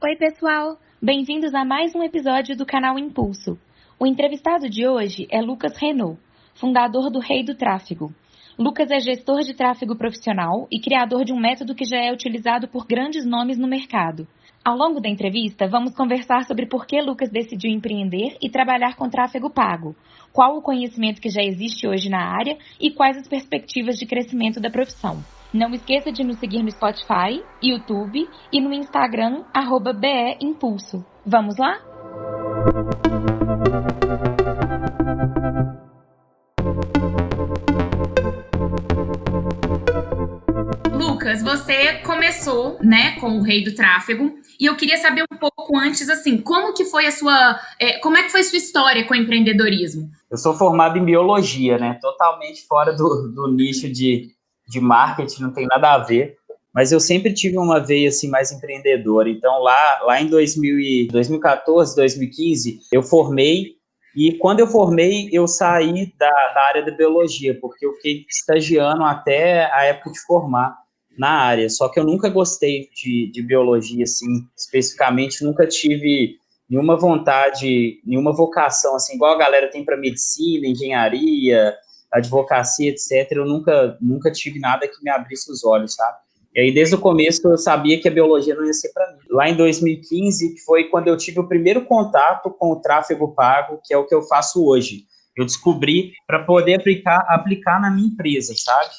Oi, pessoal! Bem-vindos a mais um episódio do canal Impulso. O entrevistado de hoje é Lucas Renault, fundador do Rei do Tráfego. Lucas é gestor de tráfego profissional e criador de um método que já é utilizado por grandes nomes no mercado. Ao longo da entrevista, vamos conversar sobre por que Lucas decidiu empreender e trabalhar com tráfego pago, qual o conhecimento que já existe hoje na área e quais as perspectivas de crescimento da profissão. Não esqueça de nos seguir no Spotify, YouTube e no Instagram, arroba BE Impulso. Vamos lá? Lucas, você começou, né, com o Rei do Tráfego, e eu queria saber um pouco antes, assim, como que foi a sua, é, como é que foi a sua história com o empreendedorismo? Eu sou formado em biologia, né, totalmente fora do, do nicho de de marketing, não tem nada a ver, mas eu sempre tive uma veia assim mais empreendedora. Então lá, lá em 2000 e 2014, 2015, eu formei e quando eu formei, eu saí da, da área da biologia, porque eu fiquei estagiando até a época de formar na área. Só que eu nunca gostei de, de biologia, assim, especificamente, nunca tive nenhuma vontade, nenhuma vocação, assim, igual a galera tem para medicina, engenharia, advocacia, etc., eu nunca, nunca tive nada que me abrisse os olhos, sabe? E aí, desde o começo, eu sabia que a biologia não ia ser para mim. Lá em 2015, foi quando eu tive o primeiro contato com o tráfego pago, que é o que eu faço hoje. Eu descobri para poder aplicar, aplicar na minha empresa, sabe?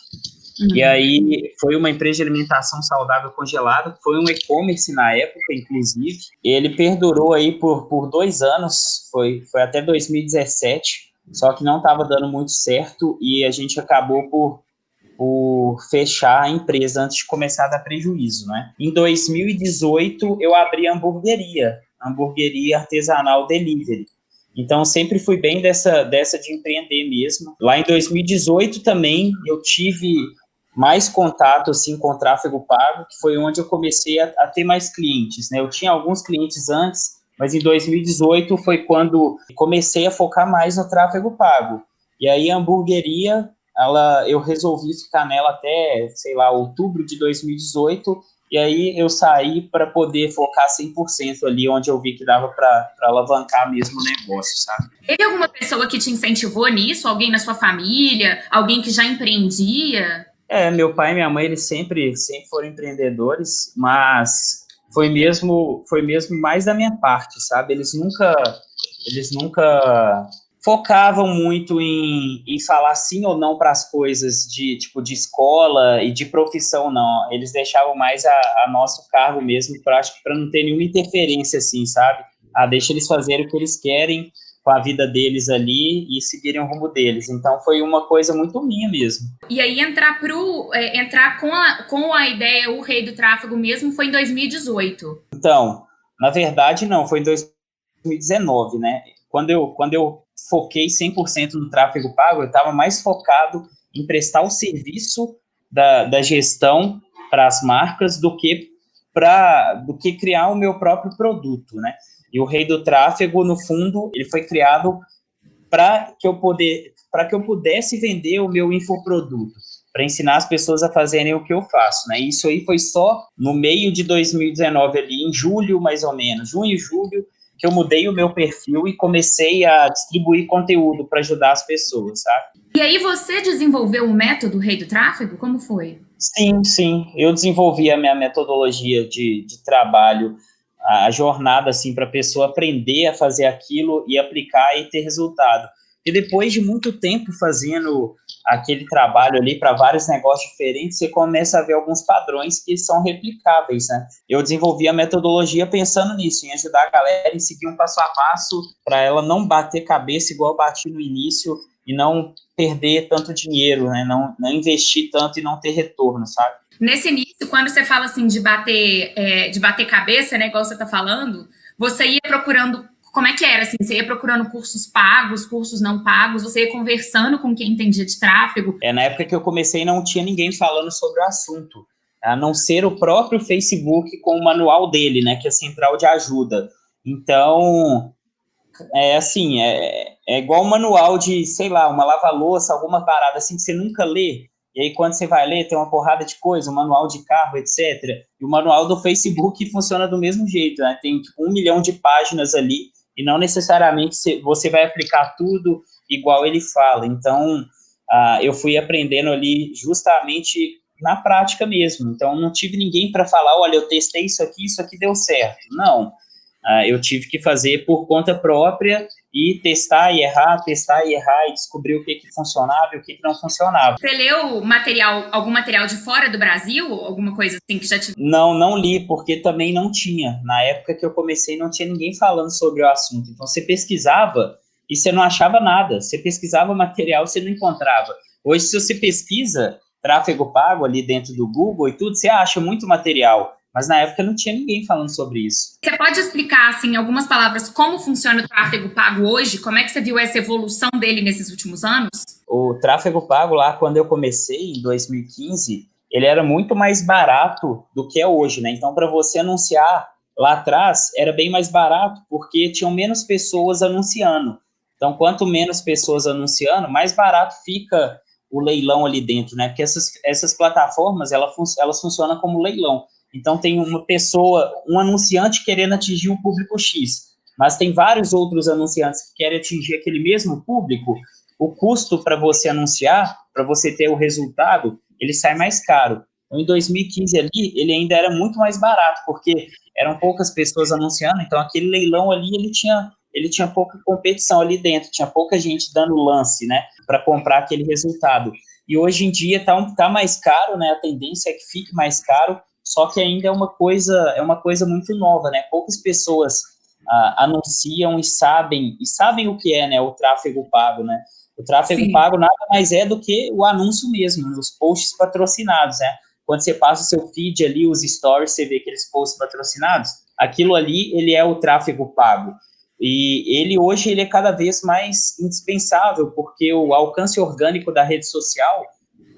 Uhum. E aí, foi uma empresa de alimentação saudável congelada, foi um e-commerce na época, inclusive. Ele perdurou aí por, por dois anos, foi, foi até 2017 só que não estava dando muito certo e a gente acabou por, por fechar a empresa antes de começar a dar prejuízo, né? Em 2018, eu abri a hamburgueria, hamburgueria artesanal delivery. Então, sempre fui bem dessa, dessa de empreender mesmo. Lá em 2018 também, eu tive mais contato assim com o tráfego pago, que foi onde eu comecei a, a ter mais clientes, né? Eu tinha alguns clientes antes, mas em 2018 foi quando comecei a focar mais no tráfego pago. E aí a hamburgueria, ela, eu resolvi ficar nela até, sei lá, outubro de 2018, e aí eu saí para poder focar 100% ali onde eu vi que dava para alavancar mesmo o negócio, sabe? Teve alguma pessoa que te incentivou nisso? Alguém na sua família? Alguém que já empreendia? É, meu pai e minha mãe, eles sempre, sempre foram empreendedores, mas foi mesmo foi mesmo mais da minha parte, sabe? Eles nunca eles nunca focavam muito em, em falar sim ou não para as coisas de tipo de escola e de profissão não. Eles deixavam mais a, a nosso cargo mesmo para para não ter nenhuma interferência assim, sabe? Ah, deixa eles fazerem o que eles querem com a vida deles ali e seguirem o rumo deles. Então foi uma coisa muito minha mesmo. E aí entrar pro é, entrar com a, com a ideia o rei do tráfego mesmo foi em 2018. Então, na verdade não, foi em 2019, né? Quando eu quando eu foquei 100% no tráfego pago, eu estava mais focado em prestar o serviço da, da gestão para as marcas do que para do que criar o meu próprio produto, né? E o rei do tráfego, no fundo, ele foi criado para que eu poder, para que eu pudesse vender o meu infoproduto, para ensinar as pessoas a fazerem o que eu faço, né? Isso aí foi só no meio de 2019 ali, em julho mais ou menos, junho e julho, que eu mudei o meu perfil e comecei a distribuir conteúdo para ajudar as pessoas, sabe? E aí você desenvolveu o método Rei do Tráfego? Como foi? Sim, sim. Eu desenvolvi a minha metodologia de, de trabalho a jornada assim para a pessoa aprender a fazer aquilo e aplicar e ter resultado. E depois de muito tempo fazendo aquele trabalho ali para vários negócios diferentes, você começa a ver alguns padrões que são replicáveis, né? Eu desenvolvi a metodologia pensando nisso, em ajudar a galera em seguir um passo a passo para ela não bater cabeça igual bati no início e não perder tanto dinheiro, né? Não, não investir tanto e não ter retorno, sabe? Nesse início, quando você fala assim de bater, é, de bater cabeça, né, igual você está falando, você ia procurando. Como é que era? Assim, você ia procurando cursos pagos, cursos não pagos, você ia conversando com quem entendia de tráfego? É, na época que eu comecei, não tinha ninguém falando sobre o assunto, a não ser o próprio Facebook com o manual dele, né, que é a central de ajuda. Então, é assim, é, é igual um manual de, sei lá, uma lava-louça, alguma parada assim que você nunca lê. E aí, quando você vai ler, tem uma porrada de coisa, um manual de carro, etc. E o manual do Facebook funciona do mesmo jeito, né? Tem tipo, um milhão de páginas ali, e não necessariamente você vai aplicar tudo igual ele fala. Então, uh, eu fui aprendendo ali justamente na prática mesmo. Então, não tive ninguém para falar: olha, eu testei isso aqui, isso aqui deu certo. Não. Uh, eu tive que fazer por conta própria e testar e errar, testar e errar e descobrir o que, que funcionava e o que, que não funcionava. Você leu material, algum material de fora do Brasil? Alguma coisa assim que já te. Não, não li, porque também não tinha. Na época que eu comecei, não tinha ninguém falando sobre o assunto. Então, você pesquisava e você não achava nada. Você pesquisava material, você não encontrava. Hoje, se você pesquisa tráfego pago ali dentro do Google e tudo, você acha muito material. Mas na época não tinha ninguém falando sobre isso. Você pode explicar, assim, em algumas palavras, como funciona o tráfego pago hoje? Como é que você viu essa evolução dele nesses últimos anos? O tráfego pago lá, quando eu comecei, em 2015, ele era muito mais barato do que é hoje, né? Então, para você anunciar lá atrás, era bem mais barato, porque tinham menos pessoas anunciando. Então, quanto menos pessoas anunciando, mais barato fica o leilão ali dentro, né? Porque essas, essas plataformas, ela fun elas funcionam como leilão. Então, tem uma pessoa, um anunciante querendo atingir um público X, mas tem vários outros anunciantes que querem atingir aquele mesmo público. O custo para você anunciar, para você ter o resultado, ele sai mais caro. Então, em 2015 ali, ele ainda era muito mais barato, porque eram poucas pessoas anunciando, então aquele leilão ali, ele tinha ele tinha pouca competição ali dentro, tinha pouca gente dando lance, né, para comprar aquele resultado. E hoje em dia um, tá mais caro, né, a tendência é que fique mais caro, só que ainda é uma coisa, é uma coisa muito nova, né, poucas pessoas ah, anunciam e sabem, e sabem o que é, né, o tráfego pago, né, o tráfego Sim. pago nada mais é do que o anúncio mesmo, os posts patrocinados, né, quando você passa o seu feed ali, os stories, você vê aqueles posts patrocinados, aquilo ali, ele é o tráfego pago. E ele hoje ele é cada vez mais indispensável, porque o alcance orgânico da rede social,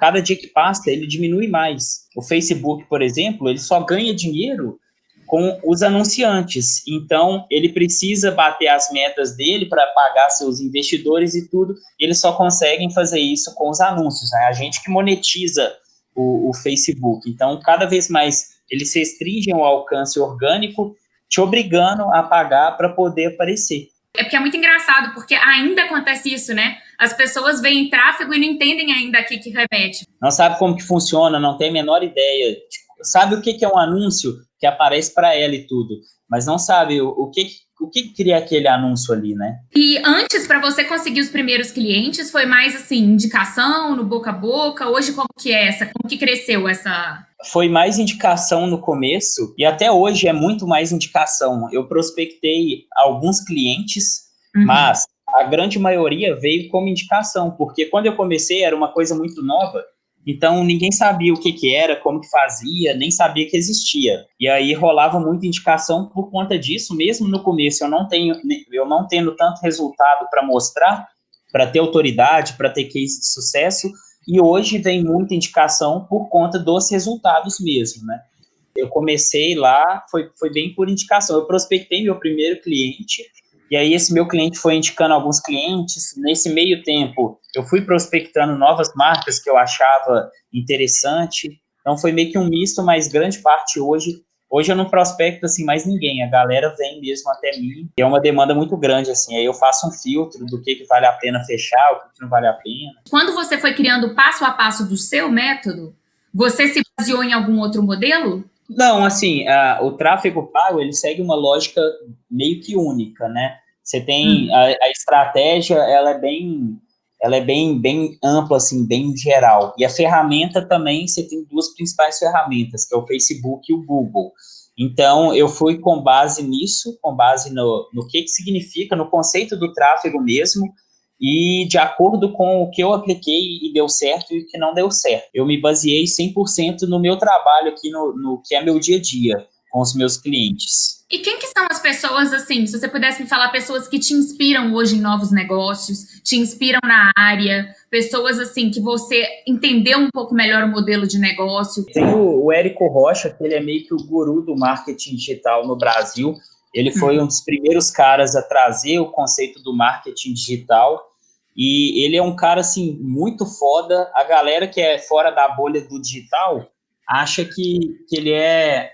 cada dia que passa, ele diminui mais. O Facebook, por exemplo, ele só ganha dinheiro com os anunciantes. Então, ele precisa bater as metas dele para pagar seus investidores e tudo. Eles só conseguem fazer isso com os anúncios. Né? A gente que monetiza o, o Facebook. Então, cada vez mais eles restringem o alcance orgânico te obrigando a pagar para poder aparecer. É porque é muito engraçado, porque ainda acontece isso, né? As pessoas veem tráfego e não entendem ainda a que, remete. Não sabe como que funciona, não tem a menor ideia. Sabe o que, que é um anúncio que aparece para ela e tudo, mas não sabe o, o que, o que cria aquele anúncio ali, né? E antes, para você conseguir os primeiros clientes, foi mais assim, indicação, no boca a boca? Hoje, como que é essa? Como que cresceu essa, foi mais indicação no começo e até hoje é muito mais indicação. Eu prospectei alguns clientes, uhum. mas a grande maioria veio como indicação, porque quando eu comecei era uma coisa muito nova, então ninguém sabia o que, que era, como que fazia, nem sabia que existia. E aí rolava muita indicação por conta disso, mesmo no começo eu não tenho, eu não tendo tanto resultado para mostrar, para ter autoridade, para ter case de sucesso, e hoje vem muita indicação por conta dos resultados mesmo, né? Eu comecei lá, foi, foi bem por indicação. Eu prospectei meu primeiro cliente, e aí esse meu cliente foi indicando alguns clientes. Nesse meio tempo, eu fui prospectando novas marcas que eu achava interessante. Então foi meio que um misto, mas grande parte hoje Hoje eu não prospecto assim mais ninguém, a galera vem mesmo até mim, e é uma demanda muito grande assim. Aí eu faço um filtro do que, que vale a pena fechar, o que, que não vale a pena. Quando você foi criando passo a passo do seu método, você se baseou em algum outro modelo? Não, assim, a, o tráfego pago ele segue uma lógica meio que única, né? Você tem hum. a, a estratégia, ela é bem ela é bem, bem ampla, assim, bem geral. E a ferramenta também, você tem duas principais ferramentas, que é o Facebook e o Google. Então, eu fui com base nisso, com base no, no que, que significa, no conceito do tráfego mesmo, e de acordo com o que eu apliquei e deu certo e o que não deu certo. Eu me baseei 100% no meu trabalho aqui, no, no que é meu dia a dia com os meus clientes. E quem que são as pessoas, assim, se você pudesse me falar, pessoas que te inspiram hoje em novos negócios, te inspiram na área, pessoas, assim, que você entendeu um pouco melhor o modelo de negócio? Tem o, o Érico Rocha, que ele é meio que o guru do marketing digital no Brasil. Ele foi uhum. um dos primeiros caras a trazer o conceito do marketing digital. E ele é um cara, assim, muito foda. A galera que é fora da bolha do digital acha que, que ele é,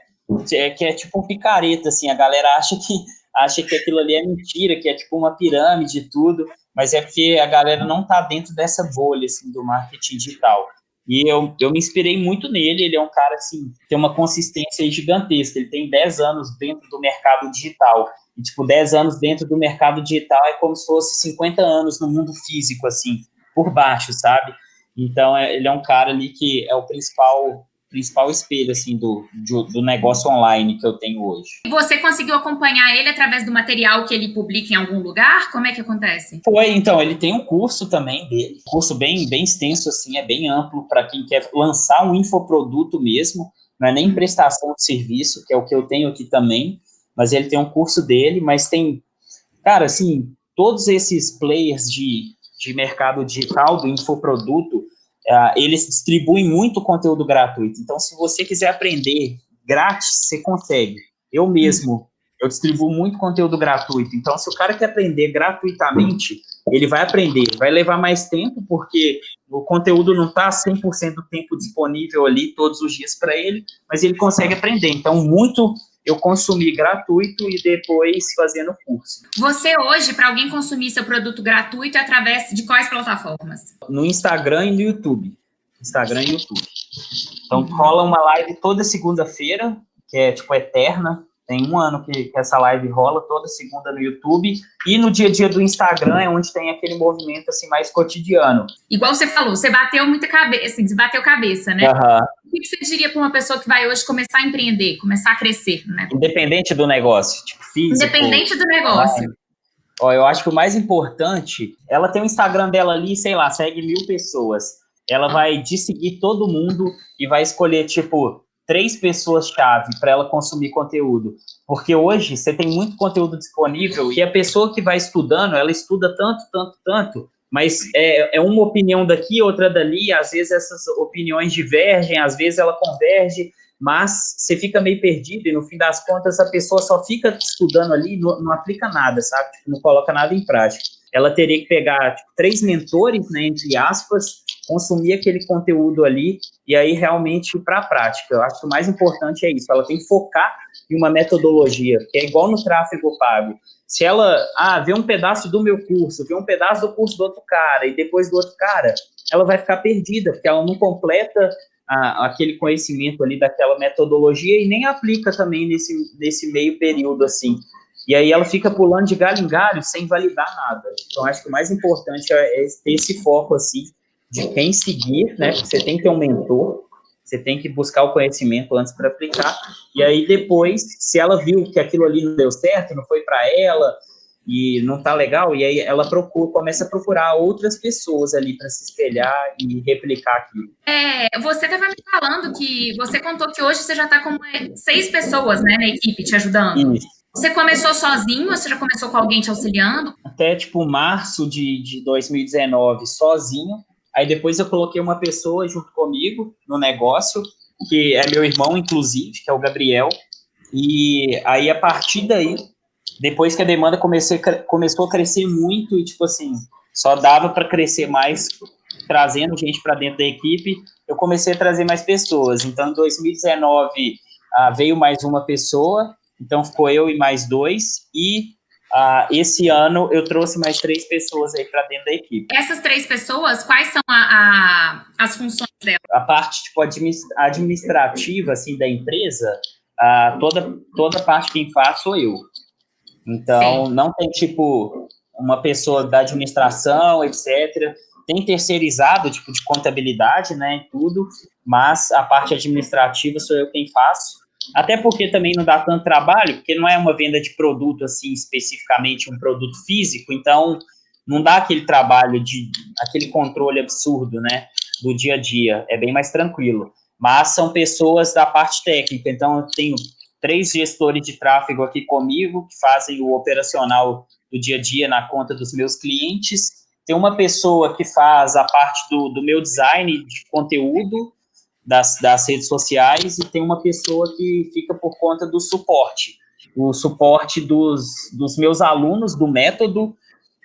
é, que é tipo um picareta, assim. A galera acha que, acha que aquilo ali é mentira, que é tipo uma pirâmide e tudo. Mas é porque a galera não tá dentro dessa bolha, assim, do marketing digital. E eu, eu me inspirei muito nele. Ele é um cara, assim, tem uma consistência gigantesca. Ele tem 10 anos dentro do mercado digital. E, tipo, 10 anos dentro do mercado digital é como se fosse 50 anos no mundo físico, assim, por baixo, sabe? Então, é, ele é um cara ali que é o principal principal espelho, assim, do, do, negócio online que eu tenho hoje. E você conseguiu acompanhar ele através do material que ele publica em algum lugar? Como é que acontece? Foi, então, ele tem um curso também dele, curso bem, bem extenso, assim, é bem amplo para quem quer lançar um infoproduto mesmo, não é nem prestação de serviço, que é o que eu tenho aqui também, mas ele tem um curso dele, mas tem, cara, assim, todos esses players de, de mercado digital, do infoproduto, eles distribuem muito conteúdo gratuito. Então, se você quiser aprender grátis, você consegue. Eu mesmo, eu distribuo muito conteúdo gratuito. Então, se o cara quer aprender gratuitamente, ele vai aprender. Vai levar mais tempo, porque o conteúdo não está 100% do tempo disponível ali todos os dias para ele, mas ele consegue aprender. Então, muito eu consumi gratuito e depois fazendo curso. Você hoje, para alguém consumir seu produto gratuito, é através de quais plataformas? No Instagram e no YouTube. Instagram e YouTube. Então rola uma live toda segunda-feira, que é tipo eterna, tem um ano que, que, essa live rola toda segunda no YouTube e no dia a dia do Instagram é onde tem aquele movimento assim mais cotidiano. Igual você falou, você bateu muita cabeça, assim, desbateu cabeça, né? Uhum. O que você diria para uma pessoa que vai hoje começar a empreender, começar a crescer, né? Independente do negócio, tipo físico. Independente do negócio. Ó, eu acho que o mais importante, ela tem o Instagram dela ali, sei lá, segue mil pessoas. Ela vai de seguir todo mundo e vai escolher, tipo, três pessoas-chave para ela consumir conteúdo. Porque hoje você tem muito conteúdo disponível e a pessoa que vai estudando, ela estuda tanto, tanto, tanto, mas é, é uma opinião daqui, outra dali, às vezes essas opiniões divergem, às vezes ela converge, mas você fica meio perdido e no fim das contas a pessoa só fica estudando ali e não, não aplica nada, sabe? Tipo, não coloca nada em prática. Ela teria que pegar tipo, três mentores, né, entre aspas, consumir aquele conteúdo ali e aí realmente para a prática. Eu acho que o mais importante é isso, ela tem que focar em uma metodologia, que é igual no tráfego pago. Se ela, ah, vê um pedaço do meu curso, vê um pedaço do curso do outro cara e depois do outro cara, ela vai ficar perdida, porque ela não completa aquele conhecimento ali daquela metodologia e nem aplica também nesse, nesse meio período assim. E aí ela fica pulando de galho em galho sem validar nada. Então acho que o mais importante é, é ter esse foco assim de quem seguir, né? Você tem que ter um mentor, você tem que buscar o conhecimento antes para aplicar. E aí depois, se ela viu que aquilo ali não deu certo, não foi para ela e não tá legal, e aí ela procura, começa a procurar outras pessoas ali para se espelhar e replicar aquilo. É, você estava me falando que você contou que hoje você já está com seis pessoas, né, na equipe te ajudando. Isso. Você começou sozinho ou você já começou com alguém te auxiliando? Até tipo março de, de 2019, sozinho. Aí depois eu coloquei uma pessoa junto comigo no negócio, que é meu irmão, inclusive, que é o Gabriel. E aí, a partir daí, depois que a demanda comecei, começou a crescer muito, e tipo assim, só dava para crescer mais trazendo gente para dentro da equipe, eu comecei a trazer mais pessoas. Então, em 2019, ah, veio mais uma pessoa, então ficou eu e mais dois, e Uh, esse ano eu trouxe mais três pessoas aí para dentro da equipe. Essas três pessoas, quais são a, a, as funções delas? A parte tipo, administrativa assim da empresa, uh, toda toda parte quem faz sou eu. Então Sim. não tem tipo uma pessoa da administração, etc. Tem terceirizado tipo de contabilidade, né, tudo, mas a parte administrativa sou eu quem faço. Até porque também não dá tanto trabalho, porque não é uma venda de produto assim especificamente um produto físico, então não dá aquele trabalho de aquele controle absurdo, né, do dia a dia. É bem mais tranquilo. Mas são pessoas da parte técnica, então eu tenho três gestores de tráfego aqui comigo que fazem o operacional do dia a dia na conta dos meus clientes. Tem uma pessoa que faz a parte do, do meu design de conteúdo das, das redes sociais e tem uma pessoa que fica por conta do suporte. O suporte dos, dos meus alunos do método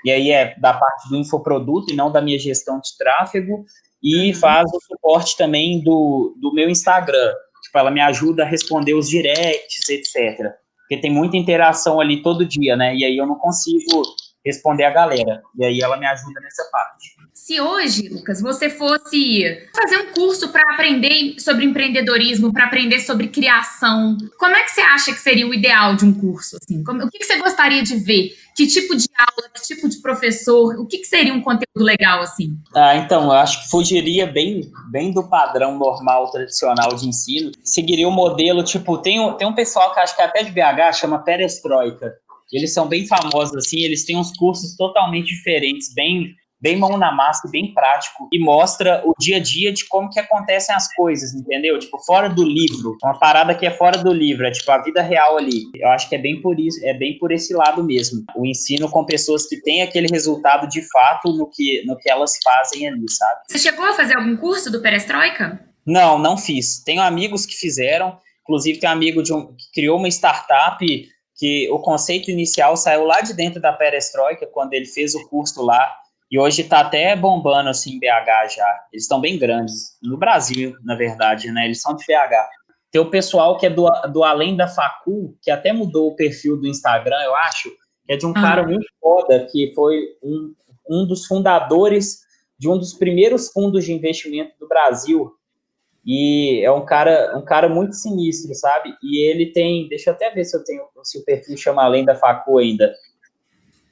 e aí é da parte do infoproduto e não da minha gestão de tráfego, e uhum. faz o suporte também do, do meu Instagram. Tipo, ela me ajuda a responder os directs, etc. Porque tem muita interação ali todo dia, né? E aí eu não consigo responder a galera. E aí ela me ajuda nessa parte. Se hoje, Lucas, você fosse fazer um curso para aprender sobre empreendedorismo, para aprender sobre criação, como é que você acha que seria o ideal de um curso? Assim? Como, o que, que, você gostaria de ver? Que tipo de aula, que tipo de professor? O que, que seria um conteúdo legal assim? Ah, então, eu acho que fugiria bem, bem do padrão normal, tradicional de ensino. Seguiria o um modelo, tipo, tem, tem um pessoal que acho que é até de BH, chama Perestroika. Eles são bem famosos, assim, eles têm uns cursos totalmente diferentes, bem bem mão na massa, bem prático, e mostra o dia a dia de como que acontecem as coisas, entendeu? Tipo, fora do livro, uma parada que é fora do livro, é tipo a vida real ali. Eu acho que é bem por isso, é bem por esse lado mesmo. O ensino com pessoas que têm aquele resultado de fato no que, no que elas fazem ali, sabe? Você chegou a fazer algum curso do Perestroika? Não, não fiz. Tenho amigos que fizeram, inclusive tem um amigo de um, que criou uma startup que o conceito inicial saiu lá de dentro da Perestroika, quando ele fez o curso lá, e hoje está até bombando assim em BH já. Eles estão bem grandes. No Brasil, na verdade, né? Eles são de BH. Tem o pessoal que é do, do Além da Facul, que até mudou o perfil do Instagram, eu acho, que é de um ah. cara muito foda, que foi um, um dos fundadores de um dos primeiros fundos de investimento do Brasil. E é um cara, um cara muito sinistro, sabe? E ele tem, deixa eu até ver se eu tenho, se o perfil chama Além da Facul ainda.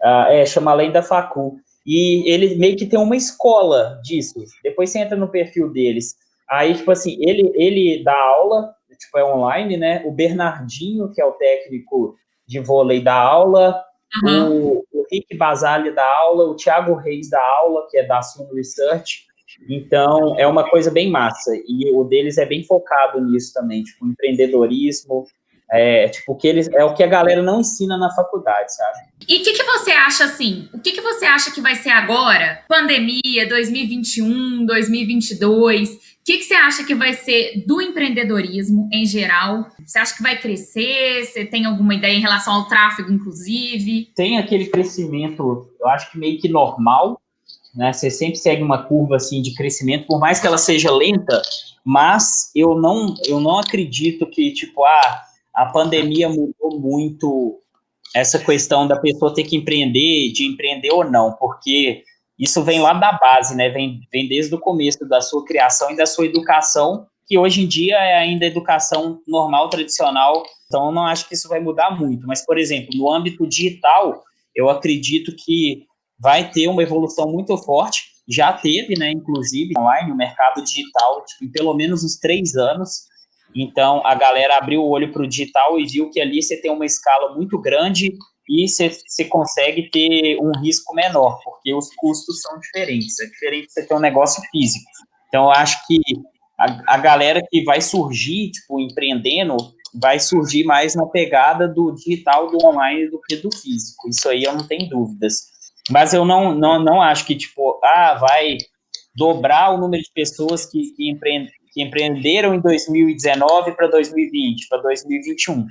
Uh, é, chama Além da Facul. E ele meio que tem uma escola disso. Depois você entra no perfil deles. Aí, tipo assim, ele, ele dá aula, tipo, é online, né? O Bernardinho, que é o técnico de vôlei, dá aula. Uhum. O, o Rick Basali dá aula. O Thiago Reis dá aula, que é da Suno Research. Então, é uma coisa bem massa. E o deles é bem focado nisso também, tipo, empreendedorismo, é, tipo, que eles, é o que a galera não ensina na faculdade, sabe? E o que, que você acha assim? O que, que você acha que vai ser agora? Pandemia, 2021, 2022. O que, que você acha que vai ser do empreendedorismo em geral? Você acha que vai crescer? Você tem alguma ideia em relação ao tráfego, inclusive? Tem aquele crescimento, eu acho que meio que normal, né? Você sempre segue uma curva assim de crescimento, por mais que ela seja lenta, mas eu não, eu não acredito que, tipo, ah, a pandemia mudou muito essa questão da pessoa ter que empreender, de empreender ou não, porque isso vem lá da base, né? Vem, vem desde o começo da sua criação e da sua educação, que hoje em dia é ainda educação normal, tradicional, então não acho que isso vai mudar muito. Mas, por exemplo, no âmbito digital, eu acredito que vai ter uma evolução muito forte, já teve, né, inclusive, online, o mercado digital, tipo, em pelo menos uns três anos, então, a galera abriu o olho para o digital e viu que ali você tem uma escala muito grande e você, consegue ter um risco menor, porque os custos são diferentes. É diferente você ter um negócio físico. Então, eu acho que a, a galera que vai surgir, tipo, empreendendo, vai surgir mais na pegada do digital, do online do que do físico. Isso aí eu não tenho dúvidas. Mas eu não, não, não acho que, tipo, ah, vai dobrar o número de pessoas que, que empreendem que empreenderam em 2019 para 2020, para 2021.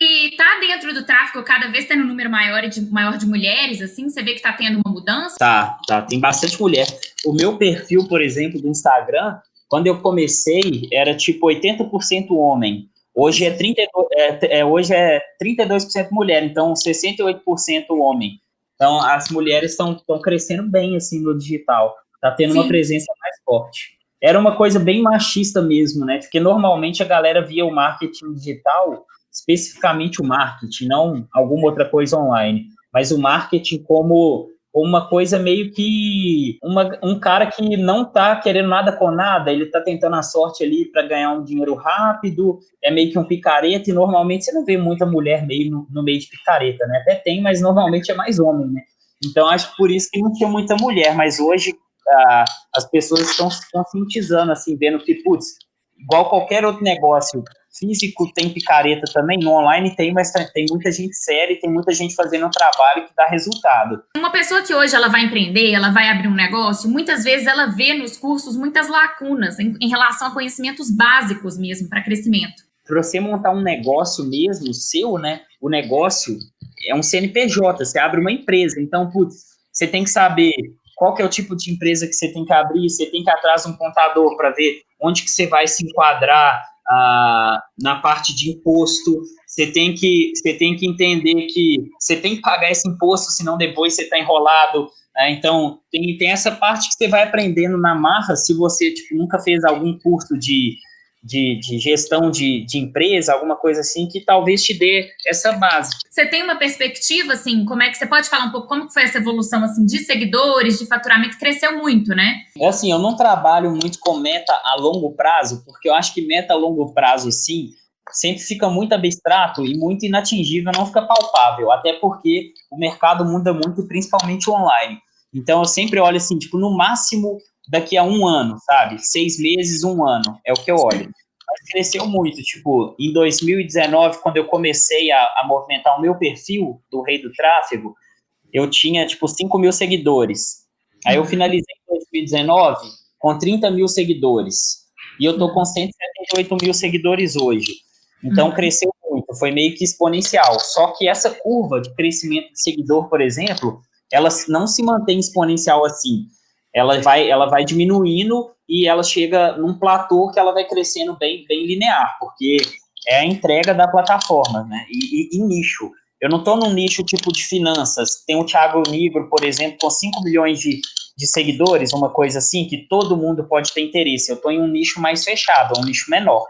E tá dentro do tráfico cada vez tendo um número maior de, maior de mulheres, assim? Você vê que tá tendo uma mudança? Tá, tá. Tem bastante mulher. O meu perfil, por exemplo, do Instagram, quando eu comecei, era tipo 80% homem. Hoje é, 32, é, é, hoje é 32% mulher, então 68% homem. Então as mulheres estão crescendo bem assim no digital. Tá tendo Sim. uma presença mais forte era uma coisa bem machista mesmo, né? Porque normalmente a galera via o marketing digital, especificamente o marketing, não alguma outra coisa online, mas o marketing como uma coisa meio que uma, um cara que não tá querendo nada com nada, ele tá tentando a sorte ali para ganhar um dinheiro rápido, é meio que um picareta, e normalmente você não vê muita mulher meio no, no meio de picareta, né? Até tem, mas normalmente é mais homem, né? Então acho que por isso que não tinha muita mulher, mas hoje a, as pessoas estão se conscientizando, assim, vendo que, putz, igual qualquer outro negócio físico tem picareta também, no online tem, mas tem muita gente séria e tem muita gente fazendo um trabalho que dá resultado. Uma pessoa que hoje ela vai empreender, ela vai abrir um negócio, muitas vezes ela vê nos cursos muitas lacunas em, em relação a conhecimentos básicos mesmo para crescimento. Para você montar um negócio mesmo seu, né? O negócio é um CNPJ, você abre uma empresa, então, putz, você tem que saber qual que é o tipo de empresa que você tem que abrir, você tem que atrás um contador para ver onde que você vai se enquadrar ah, na parte de imposto, você tem que você tem que entender que você tem que pagar esse imposto, senão depois você está enrolado. Né? Então tem, tem essa parte que você vai aprendendo na marra se você tipo, nunca fez algum curso de de, de gestão de, de, empresa, alguma coisa assim, que talvez te dê essa base. Você tem uma perspectiva, assim, como é que você pode falar um pouco como foi essa evolução, assim, de seguidores, de faturamento, cresceu muito, né? É assim, eu não trabalho muito com meta a longo prazo, porque eu acho que meta a longo prazo, sim, sempre fica muito abstrato e muito inatingível, não fica palpável, até porque o mercado muda muito, principalmente online. Então, eu sempre olho assim, tipo, no máximo daqui a um ano, sabe? Seis meses, um ano, é o que eu olho. Mas cresceu muito, tipo, em 2019, quando eu comecei a, a movimentar o meu perfil do Rei do Tráfego, eu tinha, tipo, 5 mil seguidores. Aí eu finalizei em 2019 com 30 mil seguidores. E eu tô com 178 mil seguidores hoje. Então, uhum. cresceu muito, foi meio que exponencial. Só que essa curva de crescimento de seguidor, por exemplo, ela não se mantém exponencial assim ela vai, ela vai diminuindo e ela chega num platô que ela vai crescendo bem, bem linear, porque é a entrega da plataforma, né? E, e, e nicho. Eu não estou num nicho tipo de finanças. Tem o Thiago Nigro, por exemplo, com 5 milhões de, de seguidores, uma coisa assim, que todo mundo pode ter interesse. Eu estou em um nicho mais fechado, um nicho menor.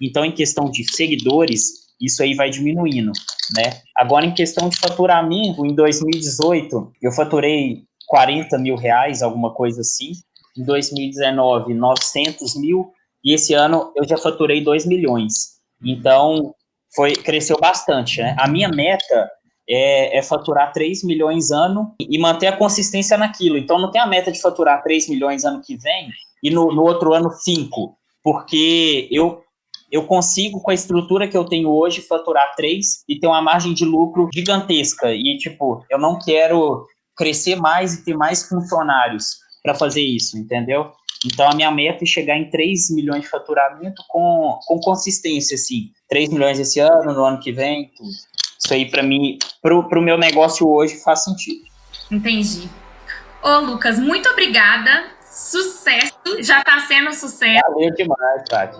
Então, em questão de seguidores, isso aí vai diminuindo, né? Agora, em questão de faturamento, em 2018, eu faturei 40 mil reais, alguma coisa assim. Em 2019, 900 mil. E esse ano eu já faturei 2 milhões. Então, foi cresceu bastante. Né? A minha meta é, é, faturar 3 milhões ano e manter a consistência naquilo. Então, não tem a meta de faturar 3 milhões ano que vem e no, no outro ano 5, porque eu, eu consigo, com a estrutura que eu tenho hoje, faturar 3 e ter uma margem de lucro gigantesca. E, tipo, eu não quero crescer mais e ter mais funcionários para fazer isso, entendeu? Então, a minha meta é chegar em 3 milhões de faturamento com, com consistência, assim. 3 milhões esse ano, no ano que vem, tudo. Isso aí, para mim, para o meu negócio hoje, faz sentido. Entendi. Ô, Lucas, muito obrigada. Sucesso. Já está sendo sucesso. Valeu demais, Tati.